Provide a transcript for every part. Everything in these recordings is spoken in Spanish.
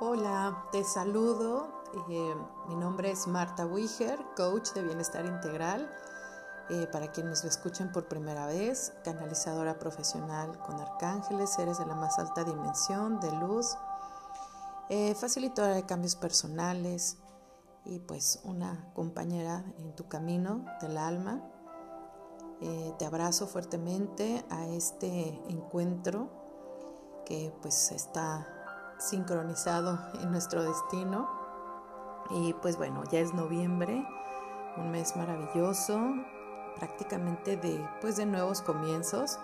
Hola, te saludo. Eh, mi nombre es Marta Wiger, coach de bienestar integral. Eh, para quienes me escuchan por primera vez, canalizadora profesional con arcángeles, seres de la más alta dimensión, de luz, eh, facilitadora de cambios personales y pues una compañera en tu camino del alma. te abrazo fuertemente a este encuentro que pues está sincronizado en nuestro destino. Y pues bueno, ya es noviembre, un mes maravilloso, prácticamente de, pues de nuevos comienzos.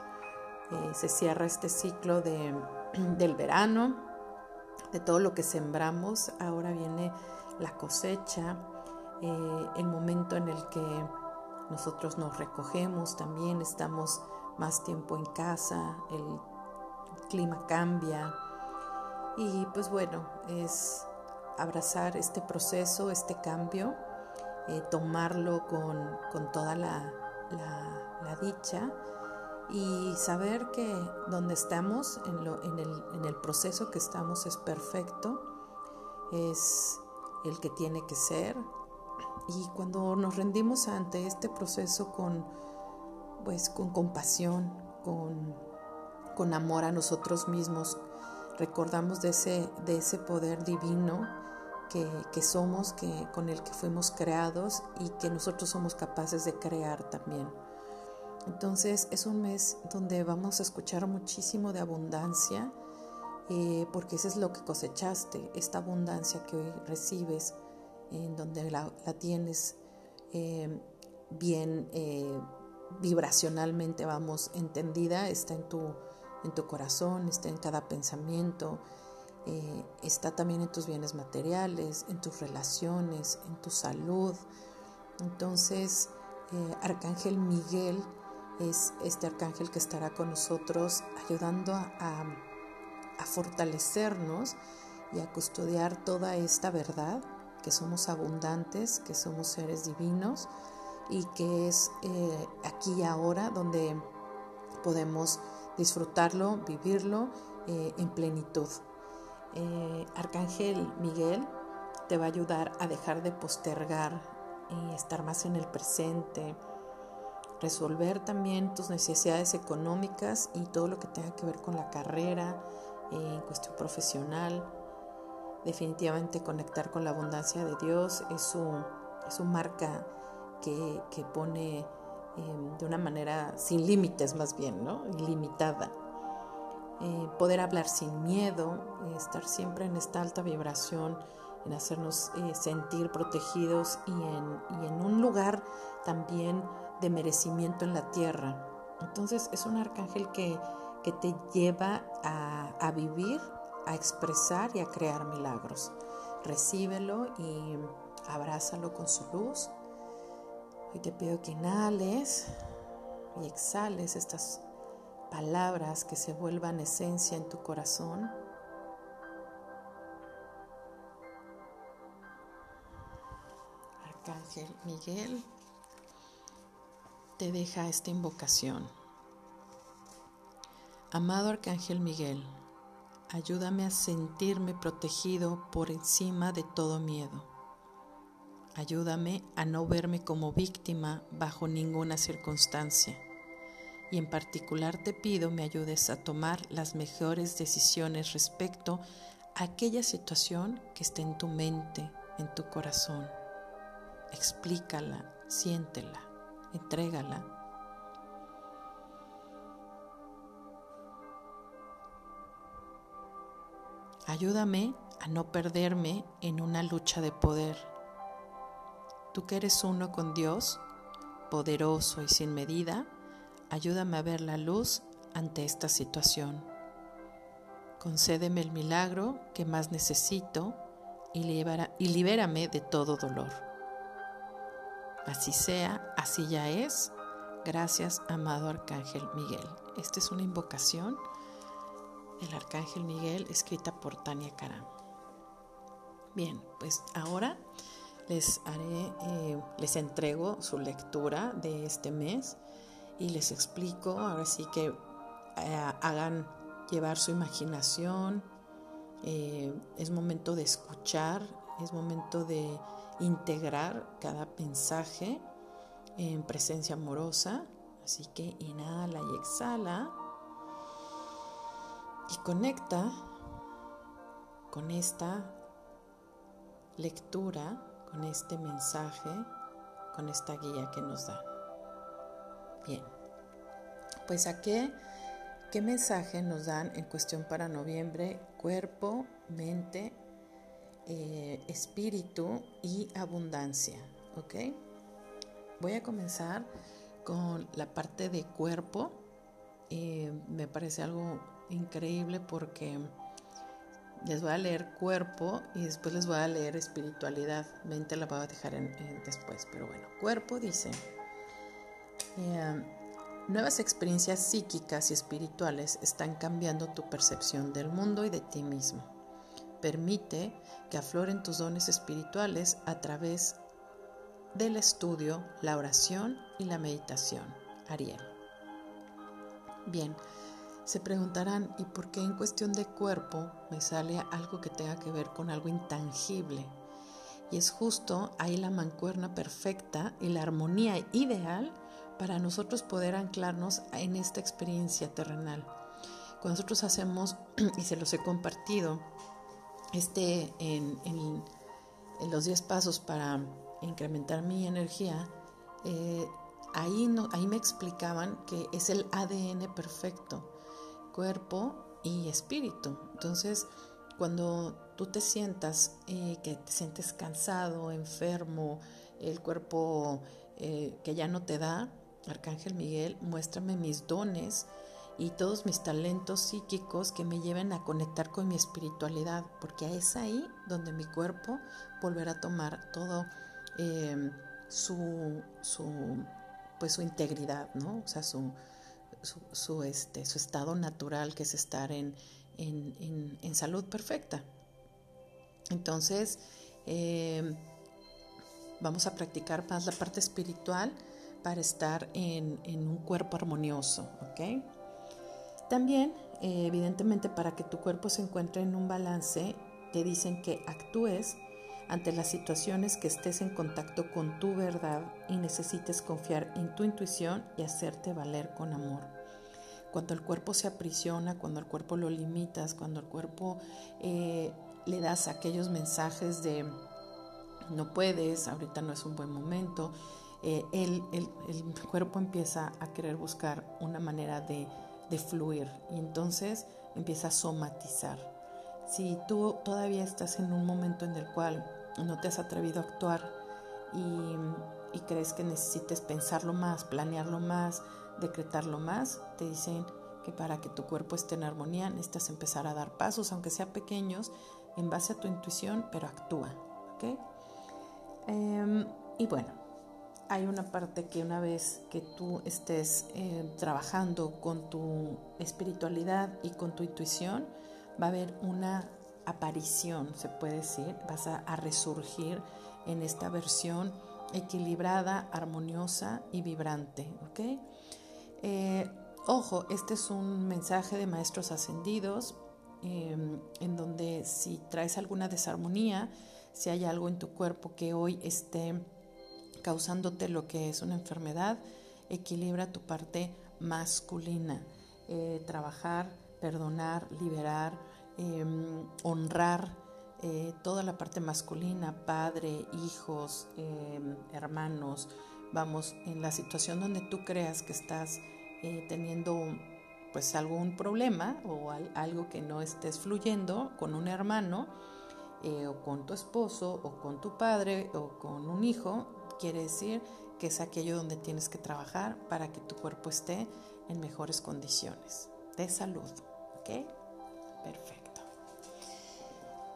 Eh, se cierra este ciclo de, del verano, de todo lo que sembramos. Ahora viene la cosecha, eh, el momento en el que nosotros nos recogemos, también estamos más tiempo en casa, el clima cambia y pues bueno, es abrazar este proceso, este cambio, eh, tomarlo con, toda la, dicha y saber que donde estamos, en, lo, en, el, en el proceso que estamos es perfecto, es el que tiene que ser. Y cuando nos rendimos ante este proceso con, pues, con compasión, con con amor a nosotros mismos. Recordamos de ese, de ese poder divino que, somos, que, con el que fuimos creados y que nosotros somos capaces de crear también. Entonces es un mes donde vamos a escuchar muchísimo de abundancia, eh, porque eso es lo que cosechaste, esta abundancia que hoy recibes, en donde la, tienes eh, bien eh, vibracionalmente, vamos, entendida, está en tu en tu corazón, está en cada pensamiento, eh, está también en tus bienes materiales, en tus relaciones, en tu salud. Entonces, eh, Arcángel Miguel es este arcángel que estará con nosotros ayudando a, fortalecernos y a custodiar toda esta verdad, que somos abundantes, que somos seres divinos y que es eh, aquí y ahora donde podemos disfrutarlo, vivirlo eh, en plenitud. Eh, Arcángel Miguel te va a ayudar a dejar de postergar y estar más en el presente, resolver también tus necesidades económicas y todo lo que tenga que ver con la carrera, eh, en cuestión profesional. Definitivamente conectar con la abundancia de Dios es su, es su marca que, que pone Em, de una manera sin límites más bien, ¿no? Ilimitada. Eh, poder hablar sin miedo, estar siempre en esta alta vibración, en hacernos eh, sentir protegidos y en, en, un lugar también de merecimiento en la tierra. Entonces es un arcángel que, que te lleva a, a vivir, a expresar y a crear milagros. Recíbelo y abrázalo con su luz Hoy te pido que inhales y exhales estas palabras que se vuelvan esencia en tu corazón. Arcángel Miguel te deja esta invocación. Amado Arcángel Miguel, ayúdame a sentirme protegido por encima de todo miedo Ayúdame a no verme como víctima bajo ninguna circunstancia. Y en particular te pido me ayudes a tomar las mejores decisiones respecto a aquella situación que esté en tu mente, en tu corazón. Explícala, siéntela, entrégala. Ayúdame a no perderme en una lucha de poder Tú que eres uno con Dios, poderoso y sin medida, ayúdame a ver la luz ante esta situación. Concédeme el milagro que más necesito y, libérame de todo dolor. Así sea, así ya es. Gracias, amado Arcángel Miguel. Esta es una invocación del Arcángel Miguel escrita por Tania Karam. Bien, pues ahora les haré, eh, les entrego su lectura de este mes y les explico, ahora sí que eh, hagan llevar su imaginación Eh, es momento de escuchar, es momento de integrar cada mensaje en presencia amorosa. Así que inhala y exhala y conecta con esta lectura, con este mensaje, con esta guía que nos da. Bien, pues a qué, qué mensaje nos dan en cuestión para noviembre, cuerpo, mente, eh, espíritu y abundancia, ¿ok? Voy a comenzar con la parte de cuerpo. Eh, me parece algo increíble porque les voy a leer cuerpo y después les voy a leer espiritualidad. Mente la voy a dejar después, pero bueno, cuerpo dice, eh, nuevas experiencias psíquicas y espirituales están cambiando tu percepción del mundo y de ti mismo. Permite que afloren tus dones espirituales a través del estudio, la oración y la meditación. Ariel. Bien, se preguntarán, ¿y por qué en cuestión de cuerpo me sale algo que tenga que ver con algo intangible? Y es justo ahí la mancuerna perfecta y la armonía ideal para nosotros poder anclarnos en esta experiencia terrenal. Cuando nosotros hacemos, y se los he compartido, este en, los 10 pasos para incrementar mi energía, eh, ahí, ahí me explicaban que es el ADN perfecto cuerpo y espíritu. Entonces, cuando tú te sientas eh, que te sientes cansado, enfermo, el cuerpo eh, que ya no te da, Arcángel Miguel, muéstrame mis dones y todos mis talentos psíquicos que me lleven a conectar con mi espiritualidad, porque es ahí donde mi cuerpo volverá a tomar todo eh, su, su, pues su integridad, ¿no? O sea, su, su, este, su estado natural, que es estar en, en, salud perfecta. Entonces, em, vamos a practicar más la parte espiritual para estar en, un cuerpo armonioso. También, eh, evidentemente, para que tu cuerpo se encuentre en un balance, te dicen que actúes ante las situaciones que estés en contacto con tu verdad y necesites confiar en tu intuición y hacerte valer con amor. Cuando el cuerpo se aprisiona, cuando el cuerpo lo limitas, cuando el cuerpo eh, le das aquellos mensajes de no puedes, ahorita no es un buen momento, eh, el, cuerpo empieza a querer buscar una manera de, de fluir y entonces empieza a somatizar. Si tú todavía estás en un momento en el cual no te has atrevido a actuar y, crees que necesites pensarlo más, planearlo más, decretarlo más, te dicen que para que tu cuerpo esté en armonía necesitas empezar a dar pasos, aunque sean pequeños, en base a tu intuición, pero actúa. Em, y bueno, hay una parte que una vez que tú estés eh, trabajando con tu espiritualidad y con tu intuición, va a haber una aparición, se puede decir, vas a, resurgir en esta versión equilibrada, armoniosa y vibrante. Eh, ojo, este es un mensaje de maestros ascendidos em, en donde si traes alguna desarmonía, si hay algo en tu cuerpo que hoy esté causándote lo que es una enfermedad, equilibra tu parte masculina. Eh, trabajar, perdonar, liberar, Em, honrar eh, toda la parte masculina, padre, hijos, em, hermanos, vamos, en la situación donde tú creas que estás eh, teniendo pues algún problema o algo que no estés fluyendo con un hermano eh, o con tu esposo o con tu padre o con un hijo, quiere decir que es aquello donde tienes que trabajar para que tu cuerpo esté en mejores condiciones de salud. ¿Ok? Perfecto.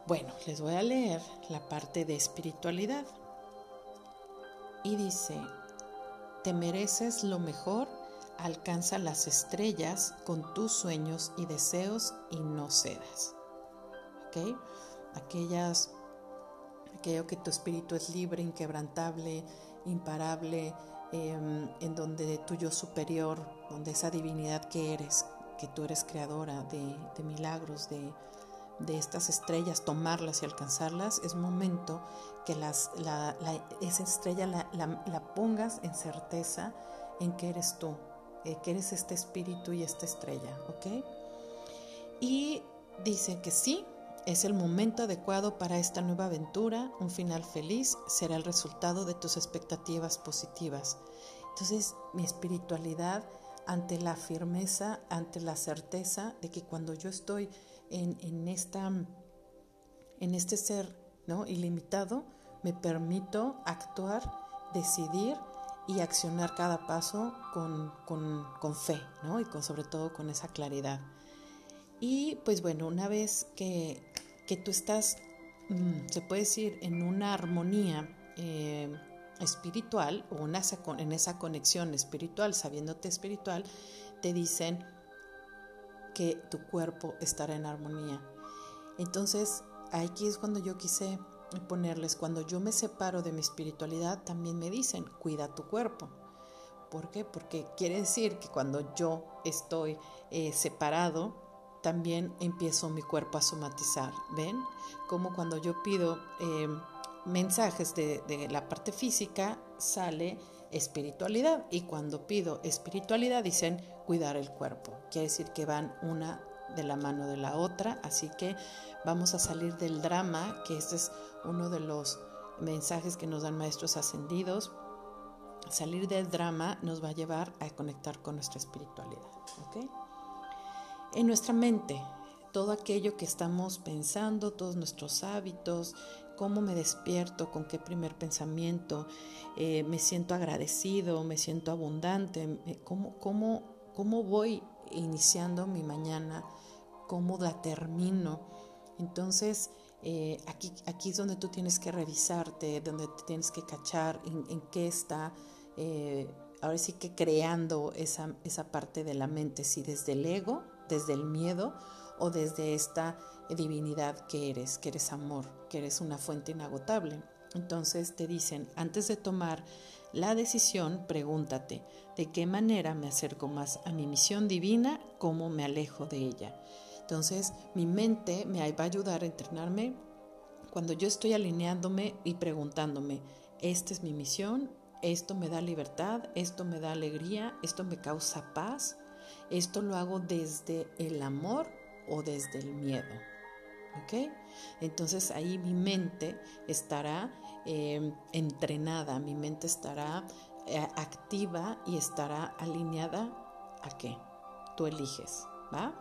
Bueno, les voy a leer la parte de espiritualidad. Y dice, te mereces lo mejor, alcanza las estrellas con tus sueños y deseos y no cedas. ¿Ok? Aquellas, aquello que tu espíritu es libre, inquebrantable, imparable, em, en donde tu yo superior, donde esa divinidad que eres, que tú eres creadora de, de milagros, de de estas estrellas, tomarlas y alcanzarlas, es momento que las, esa estrella la, pongas en certeza en que eres tú, eh, que eres este espíritu y esta estrella, ¿ok? Y dice que sí, es el momento adecuado para esta nueva aventura, un final feliz será el resultado de tus expectativas positivas. Entonces, mi espiritualidad ante la firmeza, ante la certeza de que cuando yo estoy en, esta, en este ser ¿no? ilimitado, me permito actuar, decidir y accionar cada paso con, fe, ¿no? Y con, sobre todo con esa claridad. Y pues bueno, una vez que, tú estás, mm, se puede decir, en una armonía eh, espiritual o en esa conexión espiritual, sabiéndote espiritual, te dicen que tu cuerpo estará en armonía. Entonces, aquí es cuando yo quise ponerles, cuando yo me separo de mi espiritualidad, también me dicen, cuida tu cuerpo. ¿Por qué? Porque quiere decir que cuando yo estoy eh, separado, también empiezo mi cuerpo a somatizar. ¿Ven? Como cuando yo pido em, mensajes de, de la parte física, sale espiritualidad. Y cuando pido espiritualidad, dicen cuidar el cuerpo. Quiere decir que van una de la mano de la otra. Así que vamos a salir del drama, que este es uno de los mensajes que nos dan maestros ascendidos. Salir del drama nos va a llevar a conectar con nuestra espiritualidad. En nuestra mente, todo aquello que estamos pensando, todos nuestros hábitos, cómo me despierto, con qué primer pensamiento, eh, me siento agradecido, me siento abundante, cómo, cómo, cómo voy iniciando mi mañana, cómo la termino. Entonces, eh, aquí, aquí es donde tú tienes que revisarte, donde tienes que cachar en, qué está, eh, ahora sí que creando esa, esa parte de la mente, si desde el ego, desde el miedo o desde esta divinidad que eres, que eres amor, que eres una fuente inagotable. Entonces te dicen, antes de tomar la decisión, pregúntate, ¿de qué manera me acerco más a mi misión divina? ¿Cómo me alejo de ella? Entonces, mi mente me va a ayudar a entrenarme cuando yo estoy alineándome y preguntándome, ¿esta es mi misión? ¿Esto me da libertad? ¿Esto me da alegría? ¿Esto me causa paz? ¿Esto lo hago desde el amor o desde el miedo? ¿Ok? Entonces ahí mi mente estará em, entrenada, mi mente estará eh, activa y estará alineada a qué? Tú eliges, ¿va?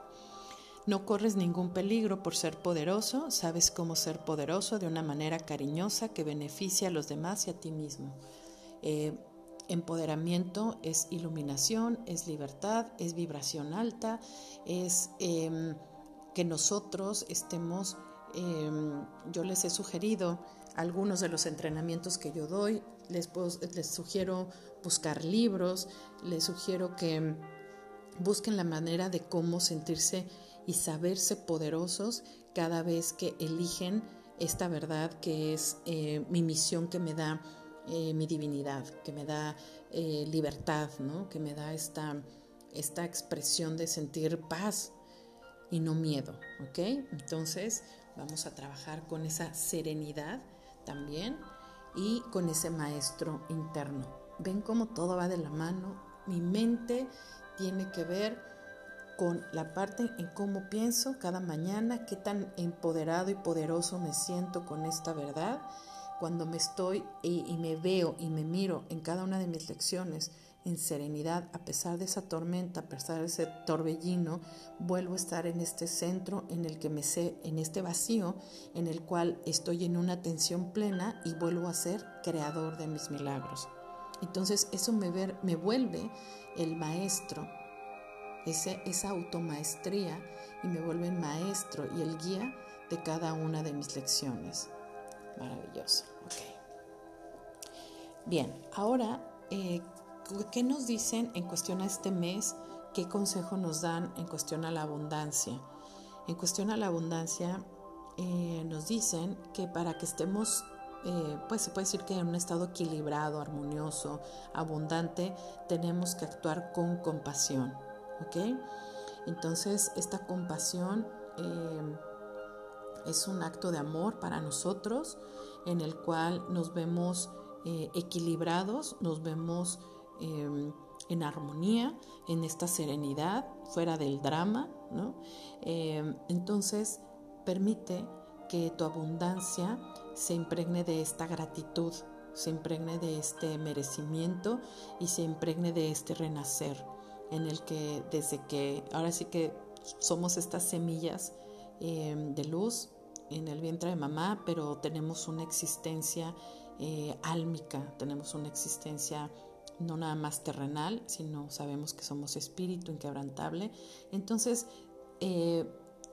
No corres ningún peligro por ser poderoso, sabes cómo ser poderoso de una manera cariñosa que beneficia a los demás y a ti mismo. Eh, empoderamiento es iluminación, es libertad, es vibración alta, es em, que nosotros estemos, em, yo les he sugerido algunos de los entrenamientos que yo doy, les, les sugiero buscar libros, les sugiero que busquen la manera de cómo sentirse y saberse poderosos cada vez que eligen esta verdad que es eh, mi misión que me da eh, mi divinidad, que me da eh, libertad, ¿no? que me da esta, esta expresión de sentir paz y no miedo. ¿ok? Entonces vamos a trabajar con esa serenidad también y con ese maestro interno. Ven cómo todo va de la mano. Mi mente tiene que ver con la parte en cómo pienso cada mañana, qué tan empoderado y poderoso me siento con esta verdad, cuando me estoy y, me veo y me miro en cada una de mis lecciones en serenidad, a pesar de esa tormenta, a pesar de ese torbellino, vuelvo a estar en este centro en el que me sé, en este vacío, en el cual estoy en una atención plena y vuelvo a ser creador de mis milagros. Entonces eso me, me vuelve el maestro esa automaestría y me vuelve maestro y el guía de cada una de mis lecciones. Maravilloso. Bien, ahora, eh, ¿qué nos dicen en cuestión a este mes? ¿Qué consejo nos dan en cuestión a la abundancia? En cuestión a la abundancia, eh, nos dicen que para que estemos eh, pues se puede decir que en un estado equilibrado, armonioso, abundante, tenemos que actuar con compasión. ¿ok? Entonces, esta compasión, eh, es un acto de amor para nosotros en el cual nos vemos equilibrados, nos vemos em, en armonía, en esta serenidad, fuera del drama, ¿no? Em, entonces, permite que tu abundancia se impregne de esta gratitud, se impregne de este merecimiento y se impregne de este renacer en el que desde que ahora sí que somos estas semillas em, de luz en el vientre de mamá, pero tenemos una existencia eh, álmica, tenemos una existencia no nada más terrenal, sino sabemos que somos espíritu inquebrantable. Entonces, eh,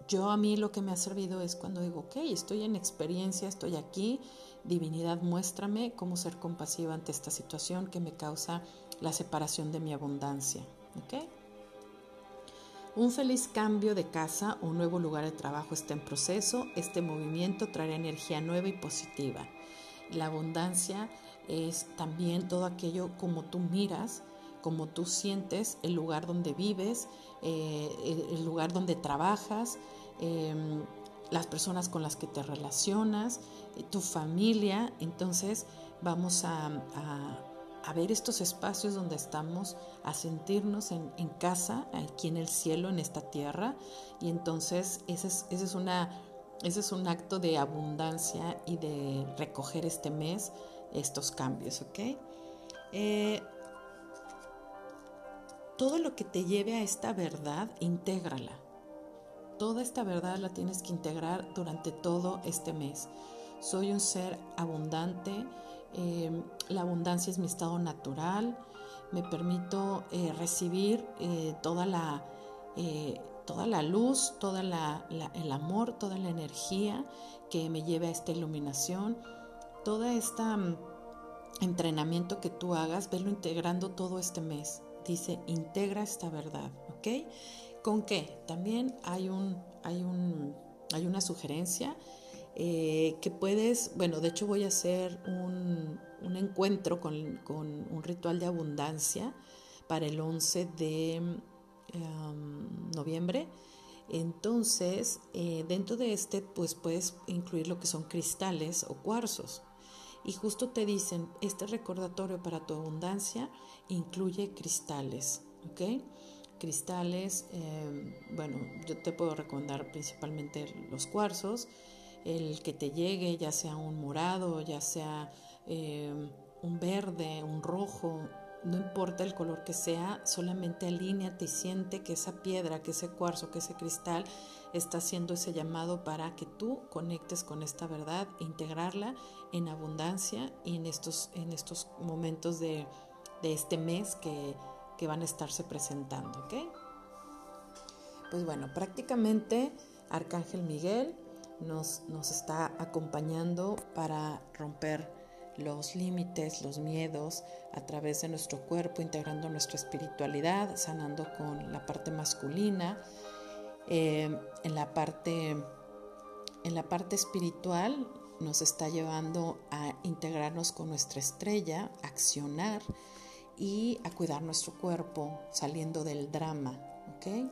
yo a mí lo que me ha servido es cuando digo, ok, estoy en experiencia, estoy aquí, divinidad, muéstrame cómo ser compasiva ante esta situación que me causa la separación de mi abundancia. ¿ok? Un feliz cambio de casa o un nuevo lugar de trabajo está en proceso. Este movimiento traerá energía nueva y positiva. La abundancia es también todo aquello como tú miras, como tú sientes el lugar donde vives, eh, el, lugar donde trabajas, em, las personas con las que te relacionas, eh, tu familia. Entonces vamos a ver estos espacios donde estamos, a sentirnos en, casa, aquí en el cielo, en esta tierra. Y entonces ese es, es, una, ese es un acto de abundancia y de recoger este mes estos cambios, ¿ok? Eh, todo lo que te lleve a esta verdad, intégrala. Toda esta verdad la tienes que integrar durante todo este mes. Soy un ser abundante, eh, la abundancia es mi estado natural, me permito eh, recibir toda, la, toda la luz, todo el amor, toda la energía que me lleve a esta iluminación, todo este entrenamiento que tú hagas, verlo integrando todo este mes. Dice, integra esta verdad, ¿ok? ¿Con qué? También hay, un, hay, un, hay una sugerencia eh, que puedes, bueno, de hecho voy a hacer un, encuentro con, un ritual de abundancia para el 11 de em, noviembre. Entonces, eh, dentro de este, pues puedes incluir lo que son cristales o cuarzos. Y justo te dicen, este recordatorio para tu abundancia incluye cristales, ¿ok? Cristales, em, bueno, yo te puedo recomendar principalmente los cuarzos, el que te llegue, ya sea un morado, ya sea eh, un verde, un rojo, no importa el color que sea, solamente alíneate y siente que esa piedra, que ese cuarzo, que ese cristal está haciendo ese llamado para que tú conectes con esta verdad, integrarla en abundancia y en estos, en estos momentos de, este mes que, que, van a estarse presentando. Pues bueno, prácticamente Arcángel Miguel nos, está acompañando para romper los límites, los miedos a través de nuestro cuerpo, integrando nuestra espiritualidad, sanando con la parte masculina. Eh, en, la parte, en la parte espiritual nos está llevando a integrarnos con nuestra estrella, accionar y a cuidar nuestro cuerpo saliendo del drama. ¿okay?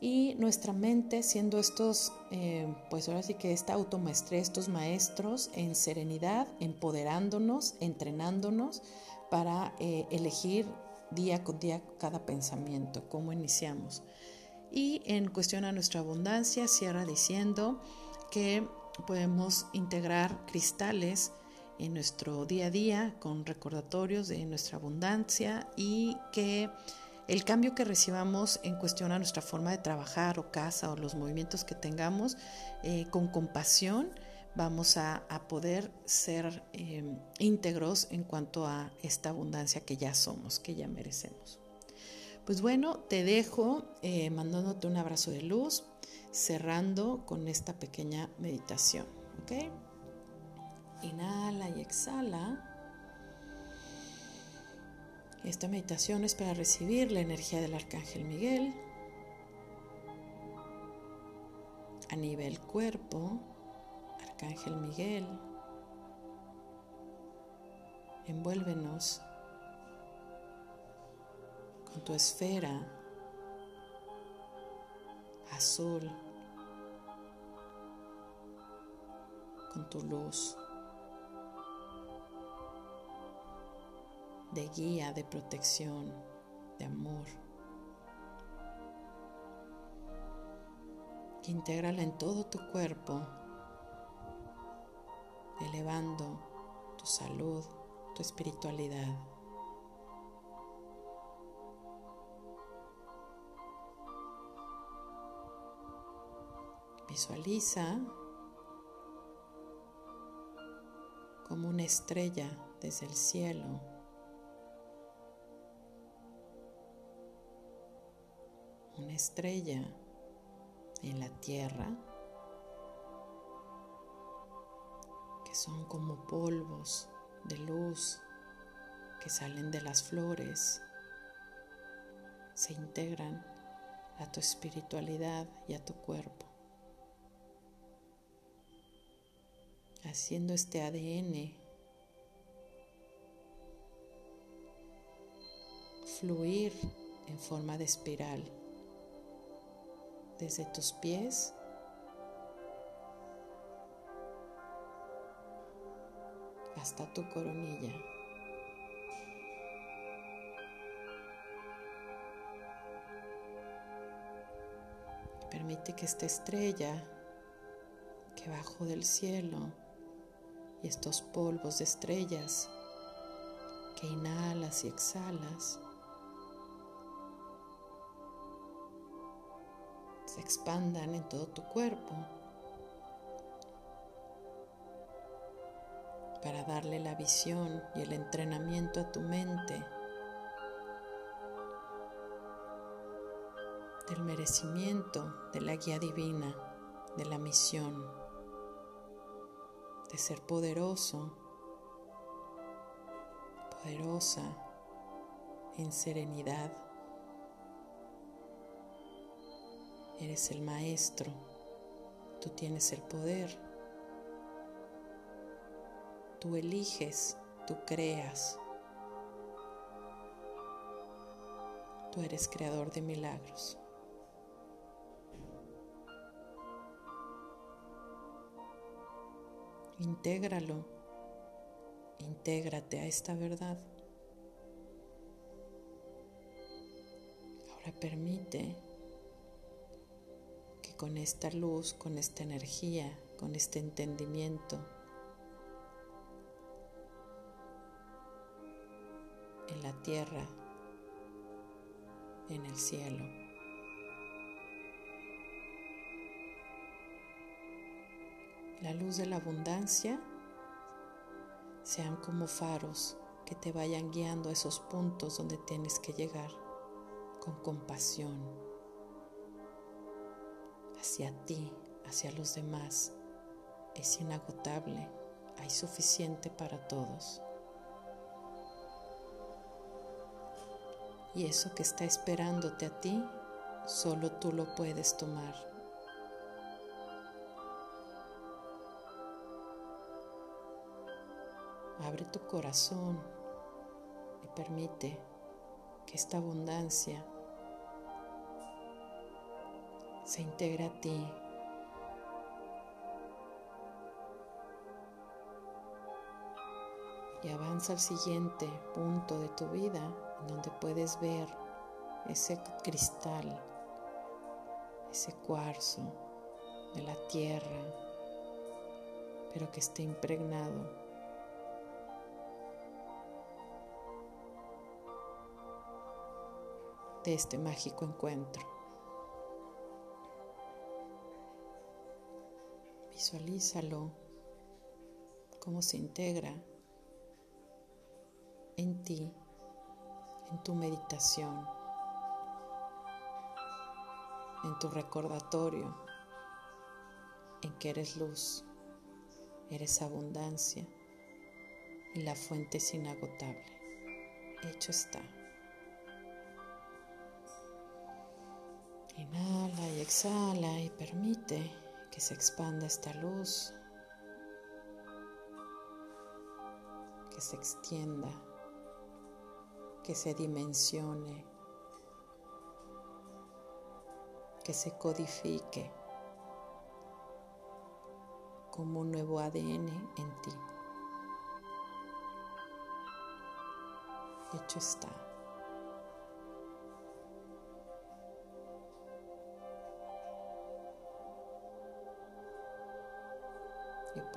Y nuestra mente siendo estos, eh, pues ahora sí que esta automaestría, estos maestros en serenidad, empoderándonos, entrenándonos para eh, elegir día con día cada pensamiento, cómo iniciamos. Y en cuestión a nuestra abundancia, cierra diciendo que podemos integrar cristales en nuestro día a día con recordatorios de nuestra abundancia y que el cambio que recibamos en cuestión a nuestra forma de trabajar o casa o los movimientos que tengamos, eh, con compasión vamos a, poder ser eh, íntegros en cuanto a esta abundancia que ya somos, que ya merecemos. Pues bueno, te dejo eh, mandándote un abrazo de luz, cerrando con esta pequeña meditación. ¿ok? Inhala y exhala. Esta meditación es para recibir la energía del Arcángel Miguel a nivel cuerpo. Arcángel Miguel, envuélvenos con tu esfera azul con tu luz de guía, de protección, de amor. Intégrala en todo tu cuerpo, elevando tu salud, tu espiritualidad. Visualiza como una estrella desde el cielo. Estrella en la tierra que son como polvos de luz que salen de las flores, se integran a tu espiritualidad y a tu cuerpo. haciendo este ADN fluir en forma de espiral desde tus pies hasta tu coronilla. Permite que esta estrella que bajo del cielo y estos polvos de estrellas que inhalas y exhalas expandan en todo tu cuerpo para darle la visión y el entrenamiento a tu mente del merecimiento de la guía divina, de la misión de ser poderoso, poderosa en serenidad. Eres el maestro, tú tienes el poder, tú eliges, tú creas, tú eres creador de milagros. Intégralo, intégrate a esta verdad. Ahora permite con esta luz, con esta energía, con este entendimiento, en la tierra, en el cielo, la luz de la abundancia sean como faros que te vayan guiando a esos puntos donde tienes que llegar con compasión hacia ti, hacia los demás. Es inagotable, hay suficiente para todos. Y eso que está esperándote a ti, solo tú lo puedes tomar. Abre tu corazón y permite que esta abundancia se integre a ti. Y avanza al siguiente punto de tu vida en donde puedes ver ese cristal, ese cuarzo de la tierra, pero que esté impregnado de este mágico encuentro. Visualízalo cómo se integra en ti, en tu meditación, en tu recordatorio, en que eres luz, eres abundancia y la fuente es inagotable. Hecho está. Inhala y exhala y permite que se expanda esta luz, que se extienda, que se dimensione, que se codifique como un nuevo ADN en ti. Hecho está.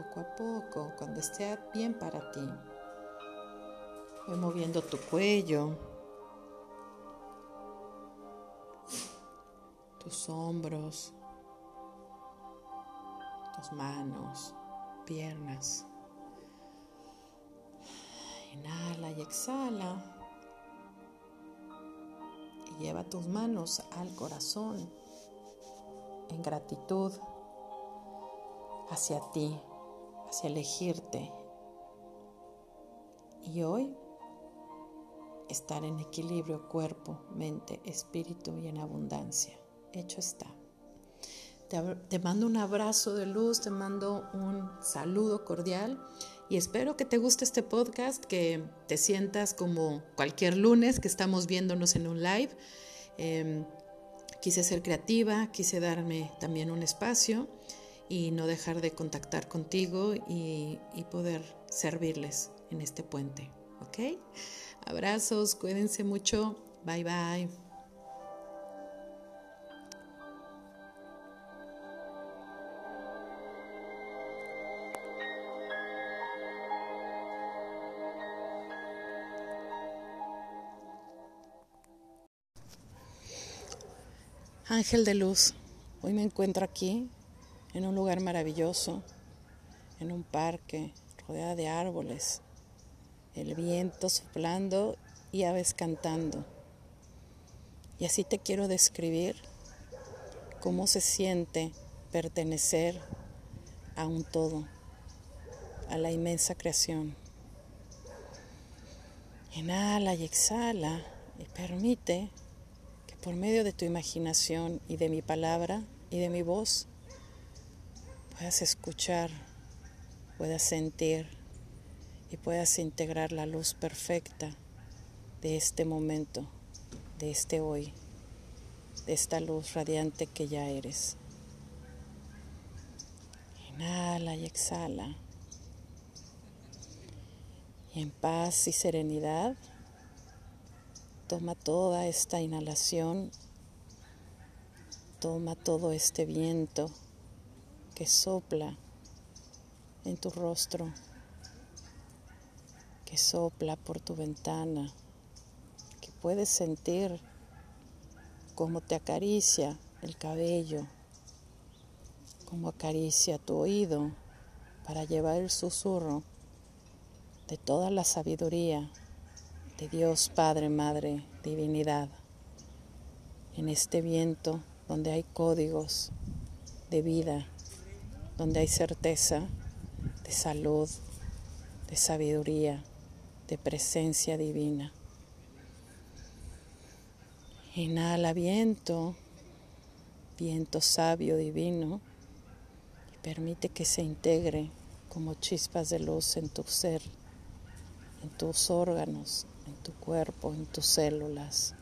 Poco a poco, cuando esté bien para ti, voy moviendo tu cuello, tus hombros, tus manos, piernas. Inhala y exhala. Y lleva tus manos al corazón en gratitud hacia ti, hacia elegirte. Y hoy estar en equilibrio cuerpo, mente, espíritu y en abundancia hecho está. Te, mando un abrazo de luz, te mando un saludo cordial y espero que te guste este podcast, que te sientas como cualquier lunes que estamos viéndonos en un live. Em, quise ser creativa, quise darme también un espacio y no dejar de contactar contigo y, poder servirles en este puente. ¿Ok? Abrazos, cuídense mucho. Bye bye. Ángel de luz, hoy me encuentro aquí, en un lugar maravilloso, en un parque, rodeada de árboles, el viento soplando y aves cantando. Y así te quiero describir cómo se siente pertenecer a un todo, a la inmensa creación. Inhala y exhala y permite por medio de tu imaginación y de mi palabra y de mi voz, puedas escuchar, puedas sentir y puedas integrar la luz perfecta de este momento, de este hoy, de esta luz radiante que ya eres. Inhala y exhala. Y en paz y serenidad Toma toda esta inhalación, toma todo este viento que sopla en tu rostro, que sopla por tu ventana, que puedes sentir cómo te acaricia el cabello, cómo acaricia tu oído para llevar el susurro de toda la sabiduría de Dios Padre, Madre, Divinidad, en este viento donde hay códigos de vida, donde hay certeza de salud, de sabiduría, de presencia divina. Inhala viento, viento sabio divino, y permite que se integre como chispas de luz en tu ser, en tus órganos, en tu cuerpo, en tus células,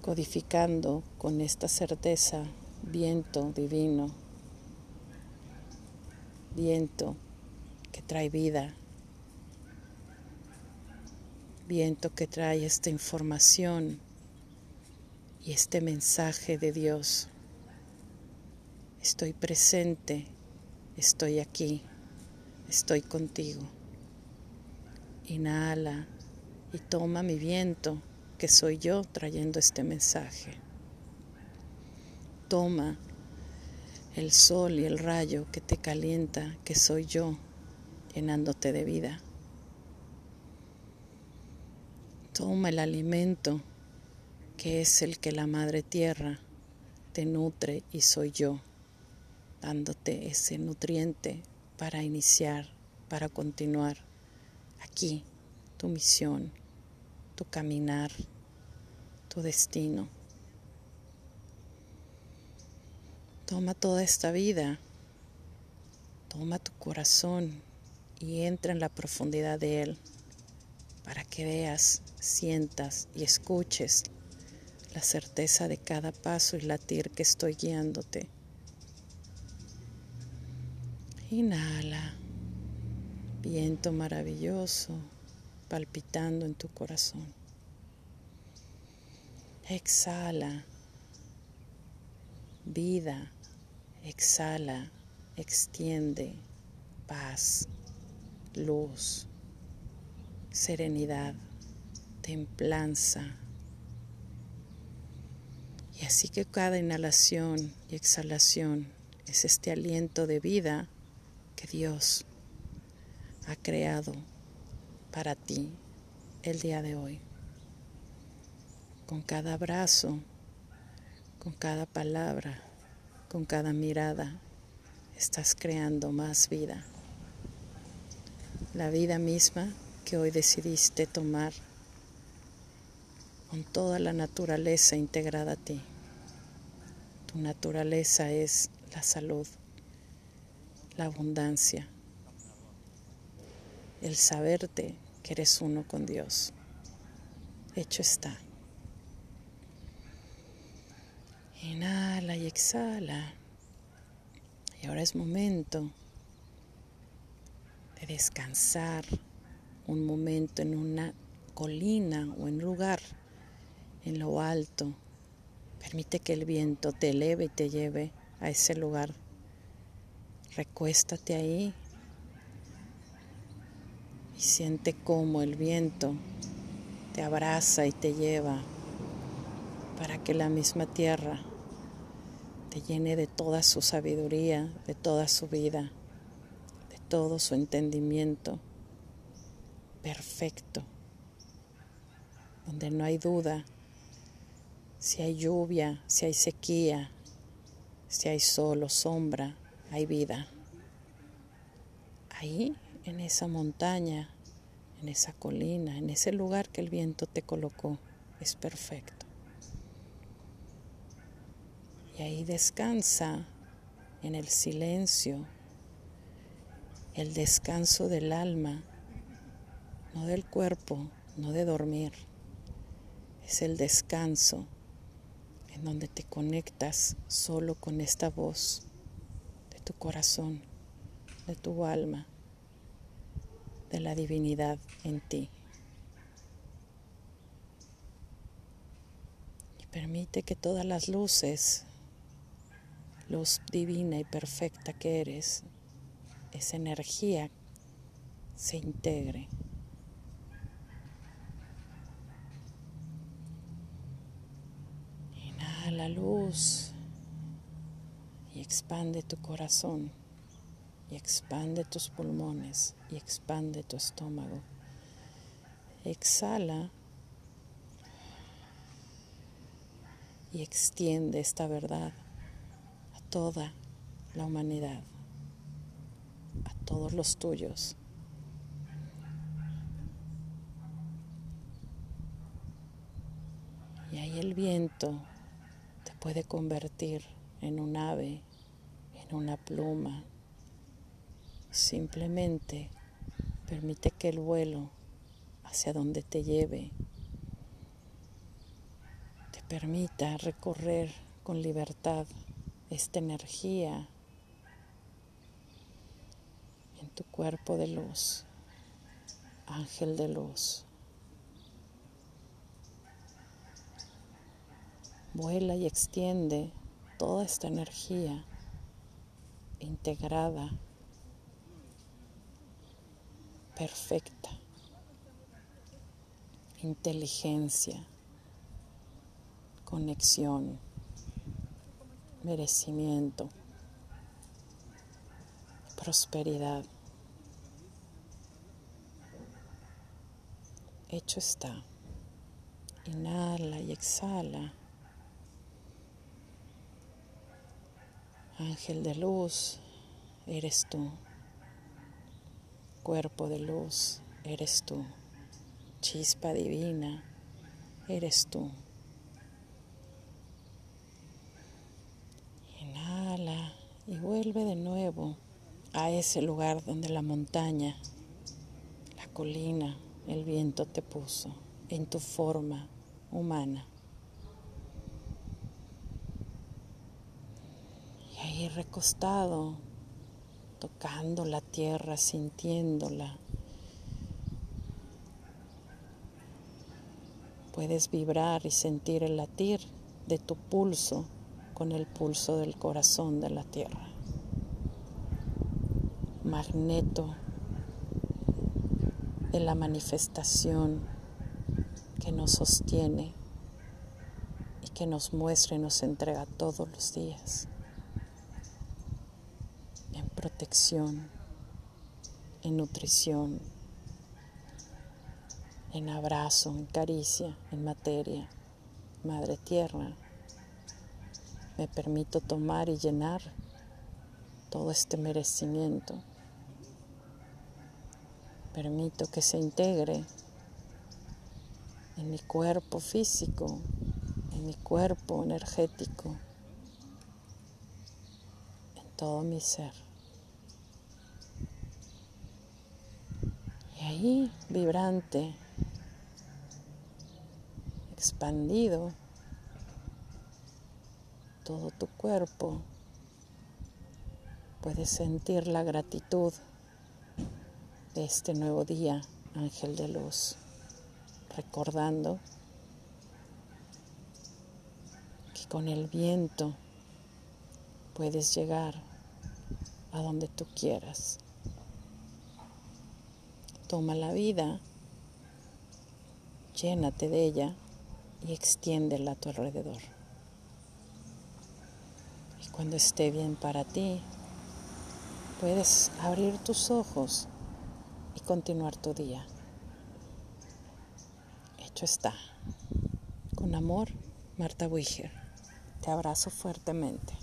codificando con esta certeza viento divino, viento que trae vida, viento que trae esta información y este mensaje de Dios. Estoy presente, estoy aquí, estoy contigo. Inhala y toma mi viento, que soy yo trayendo este mensaje. Toma el sol y el rayo que te calienta, que soy yo, llenándote de vida. Toma el alimento, que es el que la Madre Tierra te nutre y soy yo, dándote ese nutriente para iniciar, para continuar aquí tu misión, tu caminar, tu destino. Toma toda esta vida, toma tu corazón y entra en la profundidad de él para que veas, sientas y escuches la certeza de cada paso y latir que estoy guiándote. Inhala. Viento maravilloso palpitando en tu corazón. Exhala. Vida. Exhala. Extiende. Paz. Luz. Serenidad. Templanza. Y así que cada inhalación y exhalación es este aliento de vida que Dios ha creado para ti el día de hoy. Con cada abrazo, con cada palabra, con cada mirada, estás creando más vida. La vida misma que hoy decidiste tomar con toda la naturaleza integrada a ti. Tu naturaleza es la salud, la abundancia, el saberte que eres uno con Dios. Hecho está. Inhala y exhala. Y ahora es momento de descansar un momento en una colina o en un lugar en lo alto. Permite que el viento te eleve y te lleve a ese lugar. Recuéstate ahí y siente cómo el viento te abraza y te lleva para que la misma tierra te llene de toda su sabiduría, de toda su vida, de todo su entendimiento perfecto, donde no hay duda si hay lluvia, si hay sequía, si hay sol o sombra, hay vida. Ahí, en esa montaña, en esa colina, en ese lugar que el viento te colocó, es perfecto. Y ahí descansa en el silencio, el descanso del alma, no del cuerpo, no de dormir. Es el descanso en donde te conectas solo con esta voz de tu corazón, de tu alma, de la divinidad en ti. Y permite que todas las luces, luz divina y perfecta que eres, esa energía se integre la luz y expande tu corazón y expande tus pulmones y expande tu estómago. Exhala y extiende esta verdad toda la humanidad, a todos los tuyos. Y ahí el viento puede convertir en un ave, en una pluma. Simplemente permite que el vuelo hacia donde te lleve te permita recorrer con libertad esta energía en tu cuerpo de luz, ángel de luz. vuela y extiende toda esta energía integrada, perfecta, inteligencia, conexión, merecimiento, prosperidad. Hecho está. Inhala y exhala. Ángel de luz, eres tú. Cuerpo de luz, eres tú. Chispa divina, eres tú. Inhala y vuelve de nuevo a ese lugar donde la montaña, la colina, el viento te puso en tu forma humana. recostado, tocando la tierra, sintiéndola. Puedes vibrar y sentir el latir de tu pulso con el pulso del corazón de la tierra. Magneto de la manifestación que nos sostiene y que nos muestra y nos entrega todos los días en protección, en nutrición, en abrazo, en caricia, en materia, Madre Tierra. Me permito tomar y llenar todo este merecimiento Permito que se integre en mi cuerpo físico, en mi cuerpo energético, en todo mi ser. Y ahí, vibrante, expandido, todo tu cuerpo, puedes sentir la gratitud de este nuevo día, ángel de luz, recordando que con el viento puedes llegar a donde tú quieras. Toma la vida, llénate de ella y extiéndela a tu alrededor. Y cuando esté bien para ti, puedes abrir tus ojos y continuar tu día. Hecho está. Con amor, Marta Wiger. Te abrazo fuertemente.